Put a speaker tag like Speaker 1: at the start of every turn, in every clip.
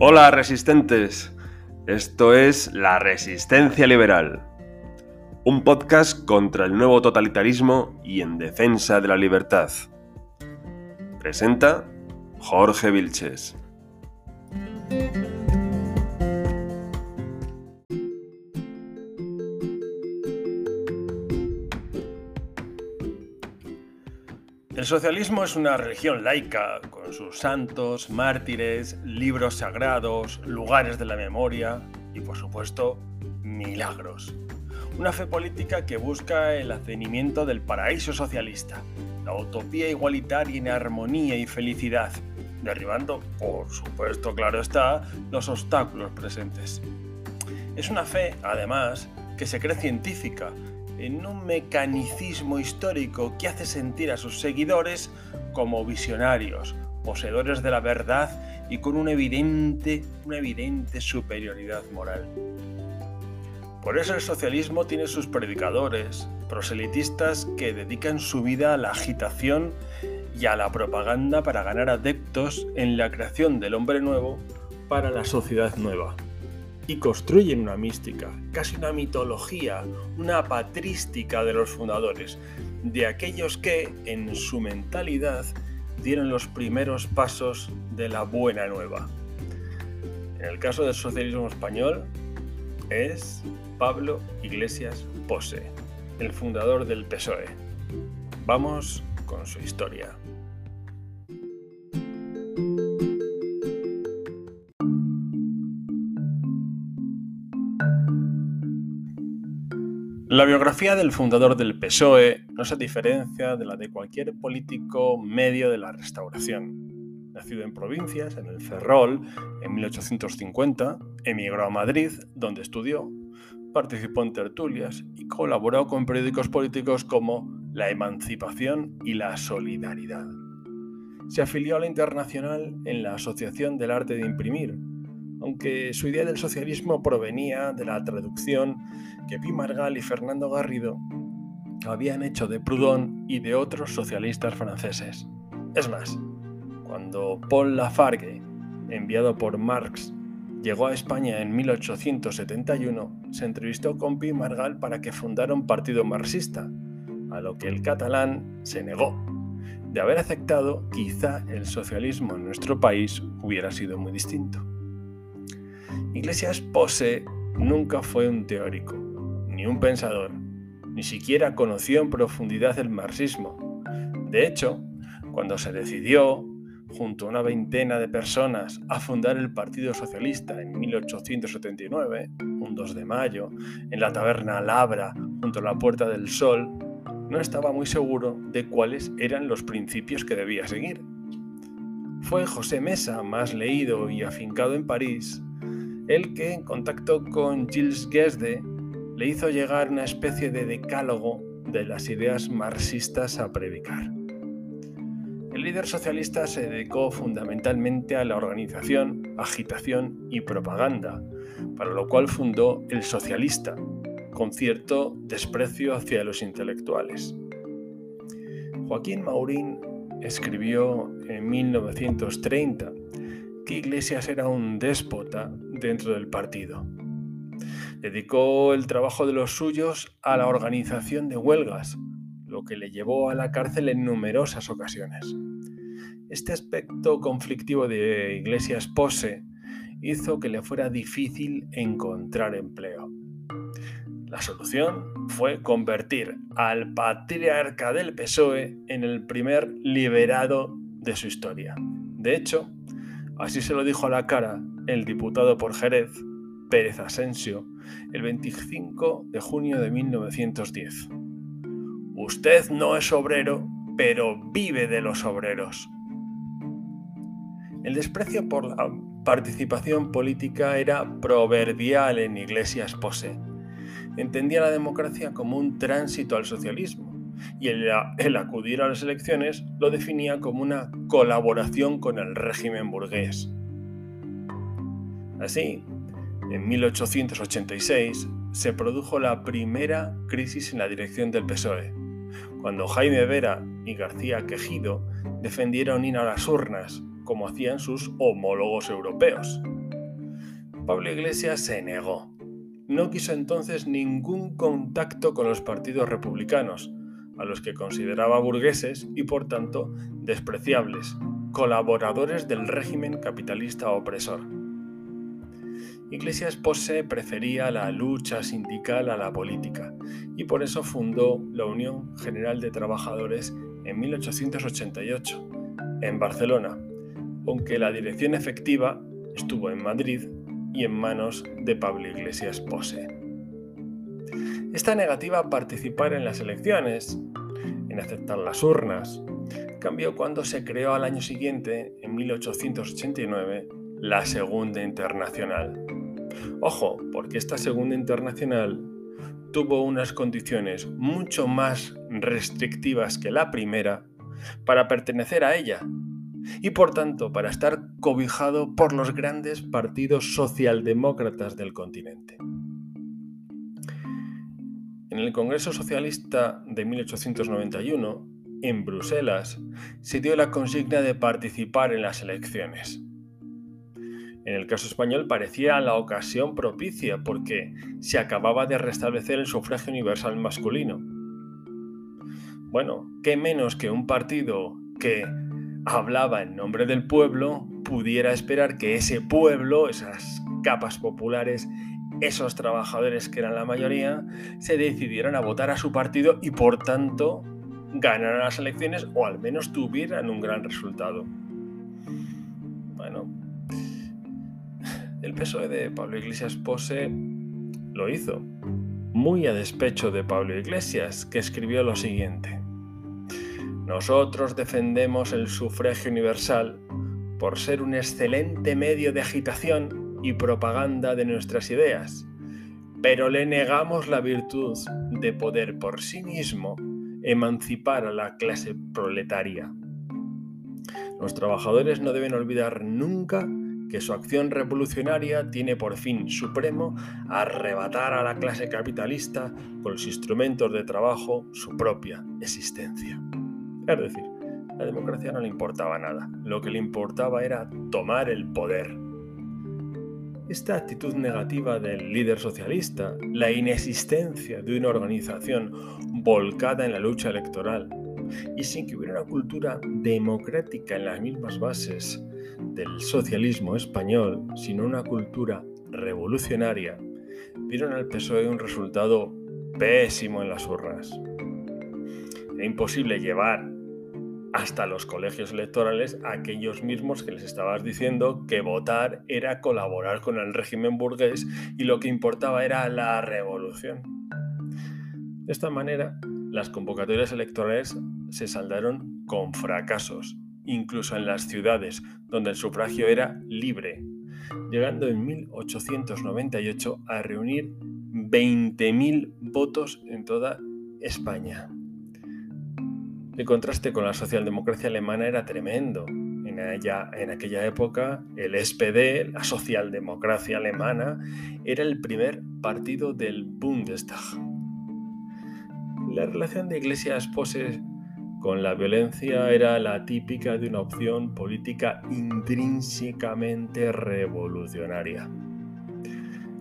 Speaker 1: Hola resistentes, esto es La Resistencia Liberal, un podcast contra el nuevo totalitarismo y en defensa de la libertad. Presenta Jorge Vilches. El socialismo es una religión laica, con sus santos, mártires, libros sagrados, lugares de la memoria y, por supuesto, milagros. Una fe política que busca el advenimiento del paraíso socialista, la utopía igualitaria en armonía y felicidad, derribando, por supuesto, claro está, los obstáculos presentes. Es una fe, además, que se cree científica, en un mecanicismo histórico que hace sentir a sus seguidores como visionarios, poseedores de la verdad y con una evidente, una evidente superioridad moral. Por eso el socialismo tiene sus predicadores, proselitistas que dedican su vida a la agitación y a la propaganda para ganar adeptos en la creación del hombre nuevo para la sociedad nueva y construyen una mística, casi una mitología, una patrística de los fundadores, de aquellos que, en su mentalidad, dieron los primeros pasos de la buena nueva. En el caso del socialismo español, es Pablo Iglesias Pose, el fundador del PSOE. Vamos con su historia. La biografía del fundador del PSOE no se diferencia de la de cualquier político medio de la Restauración. Nacido en provincias, en el Ferrol, en 1850, emigró a Madrid, donde estudió, participó en tertulias y colaboró con periódicos políticos como La Emancipación y La Solidaridad. Se afilió a la Internacional en la Asociación del Arte de Imprimir, aunque su idea del socialismo provenía de la traducción que Pi Margal y Fernando Garrido habían hecho de Proudhon y de otros socialistas franceses. Es más, cuando Paul Lafargue, enviado por Marx, llegó a España en 1871, se entrevistó con Pi Margal para que fundara un partido marxista, a lo que el catalán se negó. De haber aceptado, quizá el socialismo en nuestro país hubiera sido muy distinto. Iglesias Pose nunca fue un teórico, ni un pensador, ni siquiera conoció en profundidad el marxismo. De hecho, cuando se decidió, junto a una veintena de personas, a fundar el Partido Socialista en 1879, un 2 de mayo, en la taberna Labra, junto a la Puerta del Sol, no estaba muy seguro de cuáles eran los principios que debía seguir. Fue José Mesa, más leído y afincado en París, el que, en contacto con Gilles Guesde, le hizo llegar una especie de decálogo de las ideas marxistas a predicar. El líder socialista se dedicó fundamentalmente a la organización, agitación y propaganda, para lo cual fundó El Socialista, con cierto desprecio hacia los intelectuales. Joaquín Maurín escribió en 1930 que Iglesias era un déspota dentro del partido. Dedicó el trabajo de los suyos a la organización de huelgas, lo que le llevó a la cárcel en numerosas ocasiones. Este aspecto conflictivo de Iglesias Pose hizo que le fuera difícil encontrar empleo. La solución fue convertir al patriarca del PSOE en el primer liberado de su historia. De hecho, Así se lo dijo a la cara el diputado por Jerez, Pérez Asensio, el 25 de junio de 1910. Usted no es obrero, pero vive de los obreros. El desprecio por la participación política era proverbial en Iglesias Pose. Entendía la democracia como un tránsito al socialismo y el, acudir a las elecciones lo definía como una colaboración con el régimen burgués. Así, en 1886 se produjo la primera crisis en la dirección del PSOE, cuando Jaime Vera y García Quejido defendieron ir a las urnas, como hacían sus homólogos europeos. Pablo Iglesias se negó. No quiso entonces ningún contacto con los partidos republicanos, a los que consideraba burgueses y por tanto despreciables, colaboradores del régimen capitalista opresor. Iglesias Pose prefería la lucha sindical a la política y por eso fundó la Unión General de Trabajadores en 1888, en Barcelona, aunque la dirección efectiva estuvo en Madrid y en manos de Pablo Iglesias Pose. Esta negativa a participar en las elecciones, en aceptar las urnas, cambió cuando se creó al año siguiente, en 1889, la Segunda Internacional. Ojo, porque esta Segunda Internacional tuvo unas condiciones mucho más restrictivas que la primera para pertenecer a ella y por tanto para estar cobijado por los grandes partidos socialdemócratas del continente. En el Congreso Socialista de 1891, en Bruselas, se dio la consigna de participar en las elecciones. En el caso español parecía la ocasión propicia porque se acababa de restablecer el sufragio universal masculino. Bueno, ¿qué menos que un partido que hablaba en nombre del pueblo pudiera esperar que ese pueblo, esas capas populares, esos trabajadores que eran la mayoría, se decidieran a votar a su partido y por tanto ganaran las elecciones o al menos tuvieran un gran resultado. Bueno, el PSOE de Pablo Iglesias Pose lo hizo, muy a despecho de Pablo Iglesias, que escribió lo siguiente. Nosotros defendemos el sufragio universal por ser un excelente medio de agitación y propaganda de nuestras ideas, pero le negamos la virtud de poder por sí mismo emancipar a la clase proletaria. Los trabajadores no deben olvidar nunca que su acción revolucionaria tiene por fin supremo arrebatar a la clase capitalista con los instrumentos de trabajo su propia existencia. Es decir, la democracia no le importaba nada, lo que le importaba era tomar el poder. Esta actitud negativa del líder socialista, la inexistencia de una organización volcada en la lucha electoral y sin que hubiera una cultura democrática en las mismas bases del socialismo español, sino una cultura revolucionaria, dieron al PSOE un resultado pésimo en las urnas. Era imposible llevar hasta los colegios electorales aquellos mismos que les estabas diciendo que votar era colaborar con el régimen burgués y lo que importaba era la revolución. De esta manera, las convocatorias electorales se saldaron con fracasos, incluso en las ciudades donde el sufragio era libre, llegando en 1898 a reunir 20.000 votos en toda España. El contraste con la socialdemocracia alemana era tremendo. En, en aquella época, el SPD, la socialdemocracia alemana, era el primer partido del Bundestag. La relación de Iglesias Poses con la violencia era la típica de una opción política intrínsecamente revolucionaria.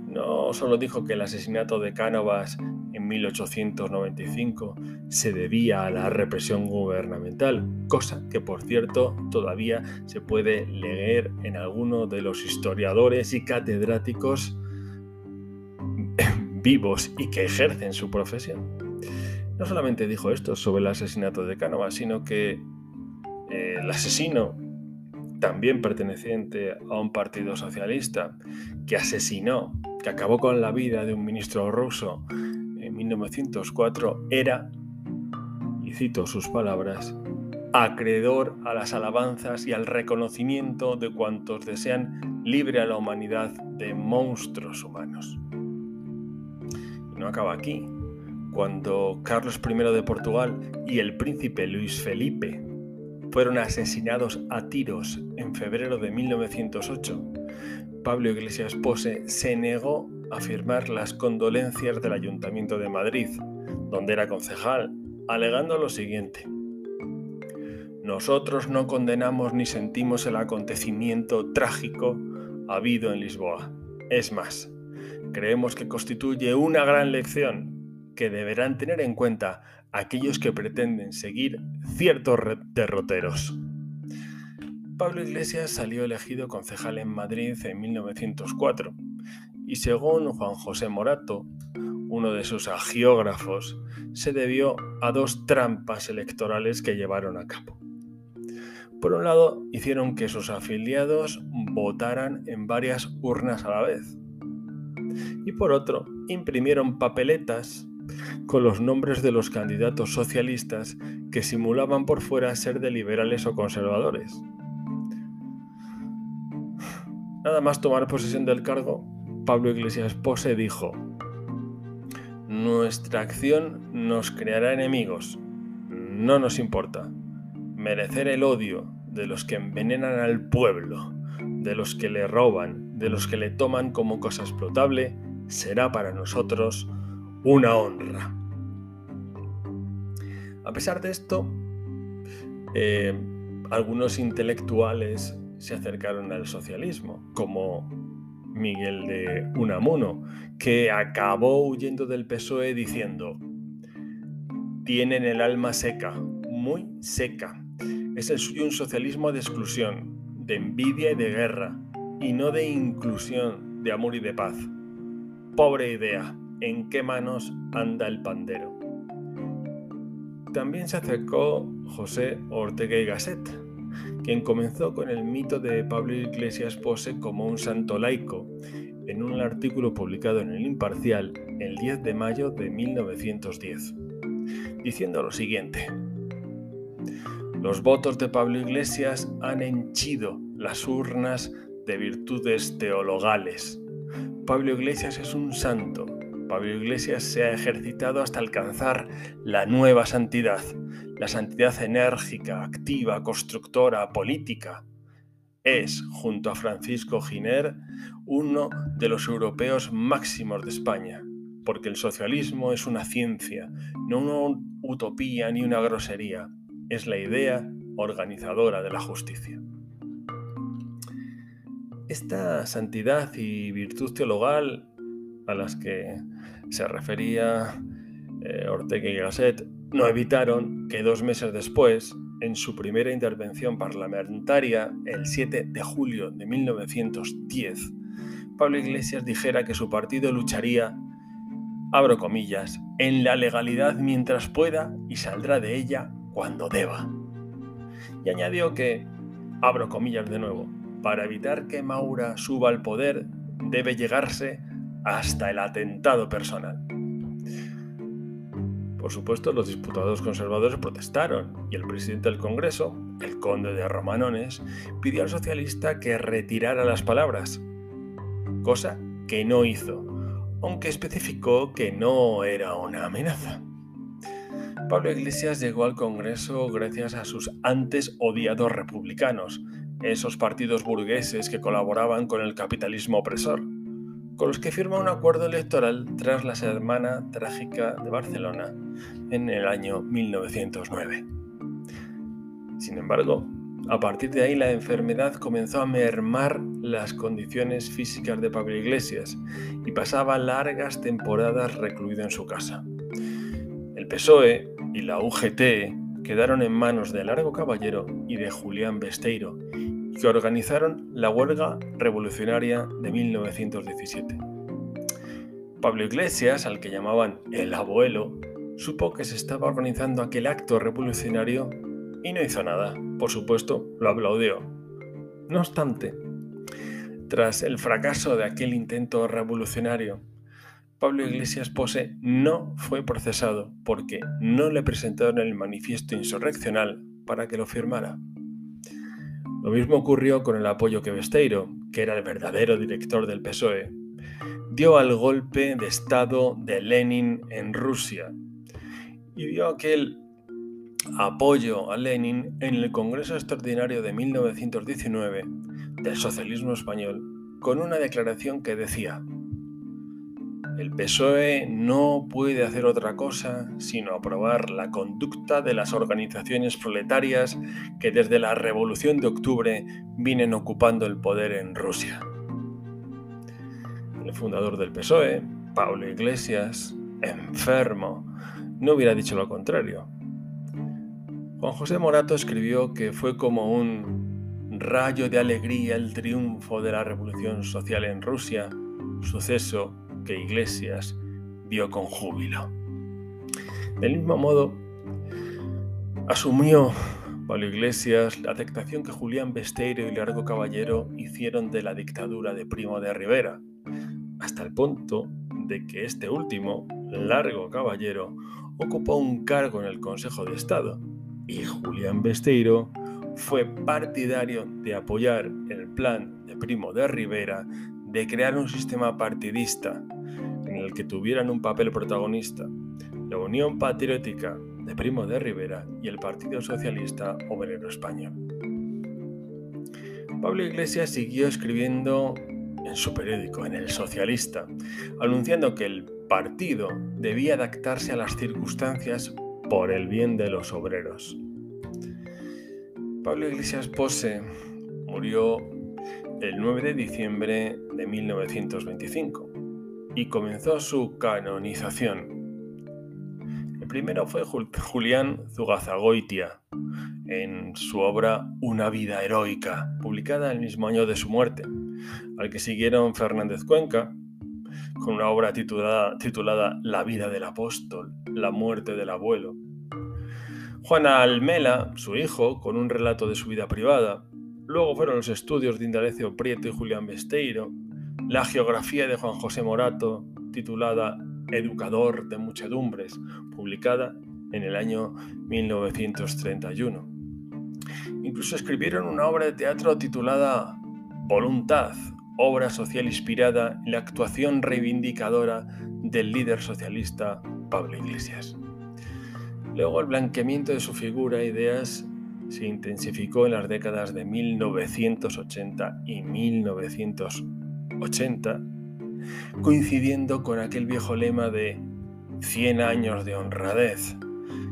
Speaker 1: No solo dijo que el asesinato de Cánovas en 1895 se debía a la represión gubernamental, cosa que por cierto todavía se puede leer en alguno de los historiadores y catedráticos vivos y que ejercen su profesión. No solamente dijo esto sobre el asesinato de Cánovas, sino que eh, el asesino, también perteneciente a un partido socialista, que asesinó, que acabó con la vida de un ministro ruso 1904 era, y cito sus palabras, acreedor a las alabanzas y al reconocimiento de cuantos desean libre a la humanidad de monstruos humanos. Y no acaba aquí. Cuando Carlos I de Portugal y el príncipe Luis Felipe fueron asesinados a tiros en febrero de 1908, Pablo Iglesias Pose se negó a firmar las condolencias del Ayuntamiento de Madrid, donde era concejal, alegando lo siguiente. Nosotros no condenamos ni sentimos el acontecimiento trágico habido en Lisboa. Es más, creemos que constituye una gran lección que deberán tener en cuenta aquellos que pretenden seguir ciertos derroteros. Pablo Iglesias salió elegido concejal en Madrid en 1904 y según Juan José Morato, uno de sus agiógrafos, se debió a dos trampas electorales que llevaron a cabo. Por un lado, hicieron que sus afiliados votaran en varias urnas a la vez. Y por otro, imprimieron papeletas con los nombres de los candidatos socialistas que simulaban por fuera ser de liberales o conservadores. Nada más tomar posesión del cargo, Pablo Iglesias Pose dijo, Nuestra acción nos creará enemigos, no nos importa. Merecer el odio de los que envenenan al pueblo, de los que le roban, de los que le toman como cosa explotable, será para nosotros una honra. A pesar de esto, eh, algunos intelectuales se acercaron al socialismo, como Miguel de Unamuno, que acabó huyendo del PSOE diciendo, tienen el alma seca, muy seca. Es el suyo un socialismo de exclusión, de envidia y de guerra, y no de inclusión, de amor y de paz. Pobre idea, ¿en qué manos anda el pandero? También se acercó José Ortega y Gasset, quien comenzó con el mito de Pablo Iglesias Pose como un santo laico, en un artículo publicado en el Imparcial el 10 de mayo de 1910, diciendo lo siguiente. Los votos de Pablo Iglesias han henchido las urnas de virtudes teologales. Pablo Iglesias es un santo. Pablo Iglesias se ha ejercitado hasta alcanzar la nueva santidad, la santidad enérgica, activa, constructora, política. Es, junto a Francisco Giner, uno de los europeos máximos de España, porque el socialismo es una ciencia, no una utopía ni una grosería, es la idea organizadora de la justicia. Esta santidad y virtud teologal a las que se refería eh, Ortega y Gasset no evitaron que dos meses después, en su primera intervención parlamentaria, el 7 de julio de 1910, Pablo Iglesias dijera que su partido lucharía, abro comillas, en la legalidad mientras pueda y saldrá de ella cuando deba. Y añadió que, abro comillas de nuevo, para evitar que Maura suba al poder debe llegarse hasta el atentado personal. Por supuesto, los diputados conservadores protestaron y el presidente del Congreso, el conde de Romanones, pidió al socialista que retirara las palabras, cosa que no hizo, aunque especificó que no era una amenaza. Pablo Iglesias llegó al Congreso gracias a sus antes odiados republicanos, esos partidos burgueses que colaboraban con el capitalismo opresor con los que firma un acuerdo electoral tras la Semana Trágica de Barcelona en el año 1909. Sin embargo, a partir de ahí la enfermedad comenzó a mermar las condiciones físicas de Pablo Iglesias y pasaba largas temporadas recluido en su casa. El PSOE y la UGT quedaron en manos de Largo Caballero y de Julián Besteiro, que organizaron la huelga revolucionaria de 1917. Pablo Iglesias, al que llamaban el abuelo, supo que se estaba organizando aquel acto revolucionario y no hizo nada. Por supuesto, lo aplaudió. No obstante, tras el fracaso de aquel intento revolucionario, Pablo Iglesias Pose no fue procesado porque no le presentaron el manifiesto insurreccional para que lo firmara. Lo mismo ocurrió con el apoyo que Besteiro, que era el verdadero director del PSOE, dio al golpe de Estado de Lenin en Rusia y dio aquel apoyo a Lenin en el Congreso Extraordinario de 1919 del socialismo español con una declaración que decía el PSOE no puede hacer otra cosa sino aprobar la conducta de las organizaciones proletarias que desde la Revolución de Octubre vienen ocupando el poder en Rusia. el fundador del PSOE, Pablo Iglesias, enfermo, no hubiera dicho lo contrario. Juan José Morato escribió que fue como un rayo de alegría el triunfo de la revolución social en Rusia, suceso que Iglesias vio con júbilo. Del mismo modo, asumió Pablo Iglesias la aceptación que Julián Besteiro y Largo Caballero hicieron de la dictadura de Primo de Rivera, hasta el punto de que este último, Largo Caballero, ocupó un cargo en el Consejo de Estado y Julián Besteiro fue partidario de apoyar el plan de Primo de Rivera de crear un sistema partidista que tuvieran un papel protagonista la Unión Patriótica de Primo de Rivera y el Partido Socialista Obrero Español. Pablo Iglesias siguió escribiendo en su periódico, en El Socialista, anunciando que el partido debía adaptarse a las circunstancias por el bien de los obreros. Pablo Iglesias Pose murió el 9 de diciembre de 1925 y comenzó su canonización. El primero fue Julián Zugazagoitia en su obra Una vida heroica, publicada el mismo año de su muerte, al que siguieron Fernández Cuenca, con una obra titulada, titulada La vida del apóstol, la muerte del abuelo, Juana Almela, su hijo, con un relato de su vida privada. Luego fueron los estudios de Indalecio Prieto y Julián Besteiro, la geografía de Juan José Morato, titulada Educador de Muchedumbres, publicada en el año 1931. Incluso escribieron una obra de teatro titulada Voluntad, obra social inspirada en la actuación reivindicadora del líder socialista Pablo Iglesias. Luego el blanqueamiento de su figura e ideas se intensificó en las décadas de 1980 y 1980, coincidiendo con aquel viejo lema de 100 años de honradez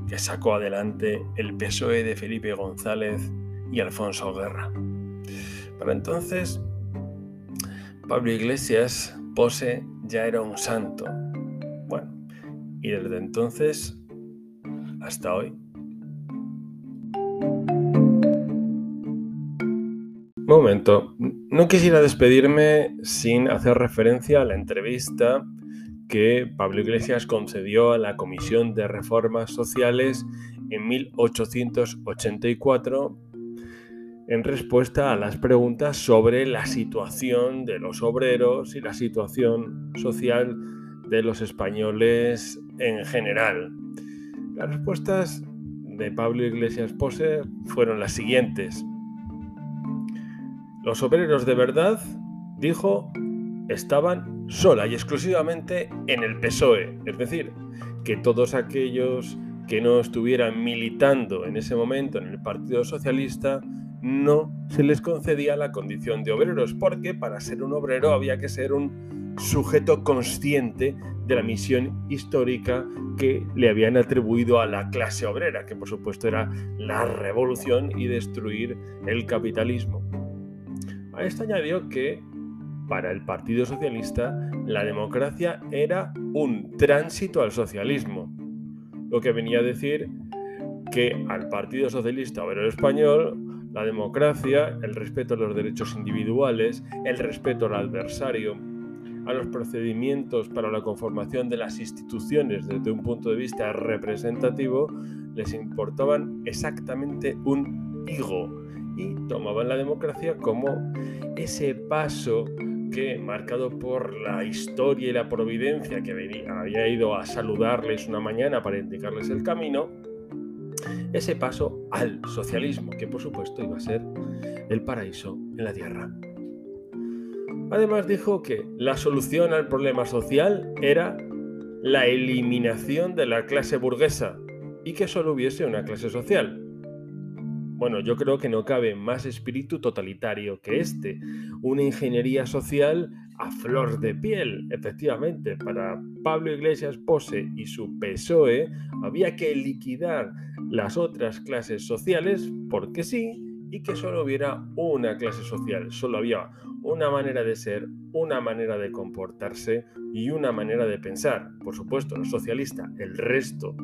Speaker 1: que sacó adelante el PSOE de Felipe González y Alfonso Guerra. Para entonces, Pablo Iglesias Pose ya era un santo. Bueno, y desde entonces hasta hoy. Momento, no quisiera despedirme sin hacer referencia a la entrevista que Pablo Iglesias concedió a la Comisión de Reformas Sociales en 1884 en respuesta a las preguntas sobre la situación de los obreros y la situación social de los españoles en general. Las respuestas de Pablo Iglesias Pose fueron las siguientes. Los obreros de verdad, dijo, estaban sola y exclusivamente en el PSOE, es decir, que todos aquellos que no estuvieran militando en ese momento en el Partido Socialista no se les concedía la condición de obreros, porque para ser un obrero había que ser un sujeto consciente de la misión histórica que le habían atribuido a la clase obrera, que por supuesto era la revolución y destruir el capitalismo. A esto añadió que para el Partido Socialista la democracia era un tránsito al socialismo, lo que venía a decir que al Partido Socialista Obrero Español la democracia, el respeto a los derechos individuales, el respeto al adversario, a los procedimientos para la conformación de las instituciones desde un punto de vista representativo, les importaban exactamente un higo y tomaban la democracia como ese paso que, marcado por la historia y la providencia que había ido a saludarles una mañana para indicarles el camino, ese paso al socialismo, que por supuesto iba a ser el paraíso en la tierra. Además dijo que la solución al problema social era la eliminación de la clase burguesa y que solo hubiese una clase social. Bueno, yo creo que no cabe más espíritu totalitario que este, una ingeniería social a flor de piel. Efectivamente, para Pablo Iglesias Pose y su PSOE había que liquidar las otras clases sociales porque sí y que solo hubiera una clase social, solo había una manera de ser, una manera de comportarse y una manera de pensar. Por supuesto, los socialistas, el resto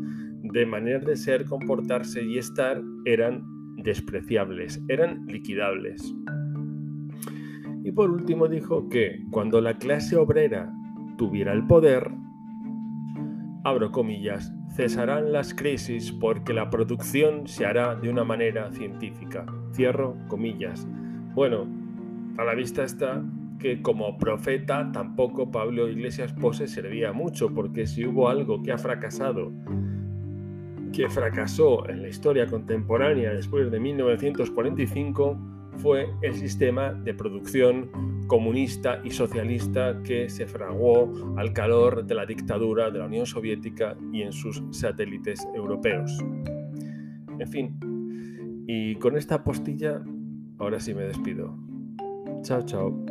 Speaker 1: de maneras de ser, comportarse y estar eran despreciables, eran liquidables. Y por último dijo que cuando la clase obrera tuviera el poder, abro comillas, cesarán las crisis porque la producción se hará de una manera científica. Cierro comillas. Bueno, a la vista está que como profeta tampoco Pablo Iglesias Pose servía mucho, porque si hubo algo que ha fracasado, que fracasó en la historia contemporánea después de 1945, fue el sistema de producción comunista y socialista que se fraguó al calor de la dictadura de la Unión Soviética y en sus satélites europeos. En fin, y con esta postilla, ahora sí me despido. Chao, chao.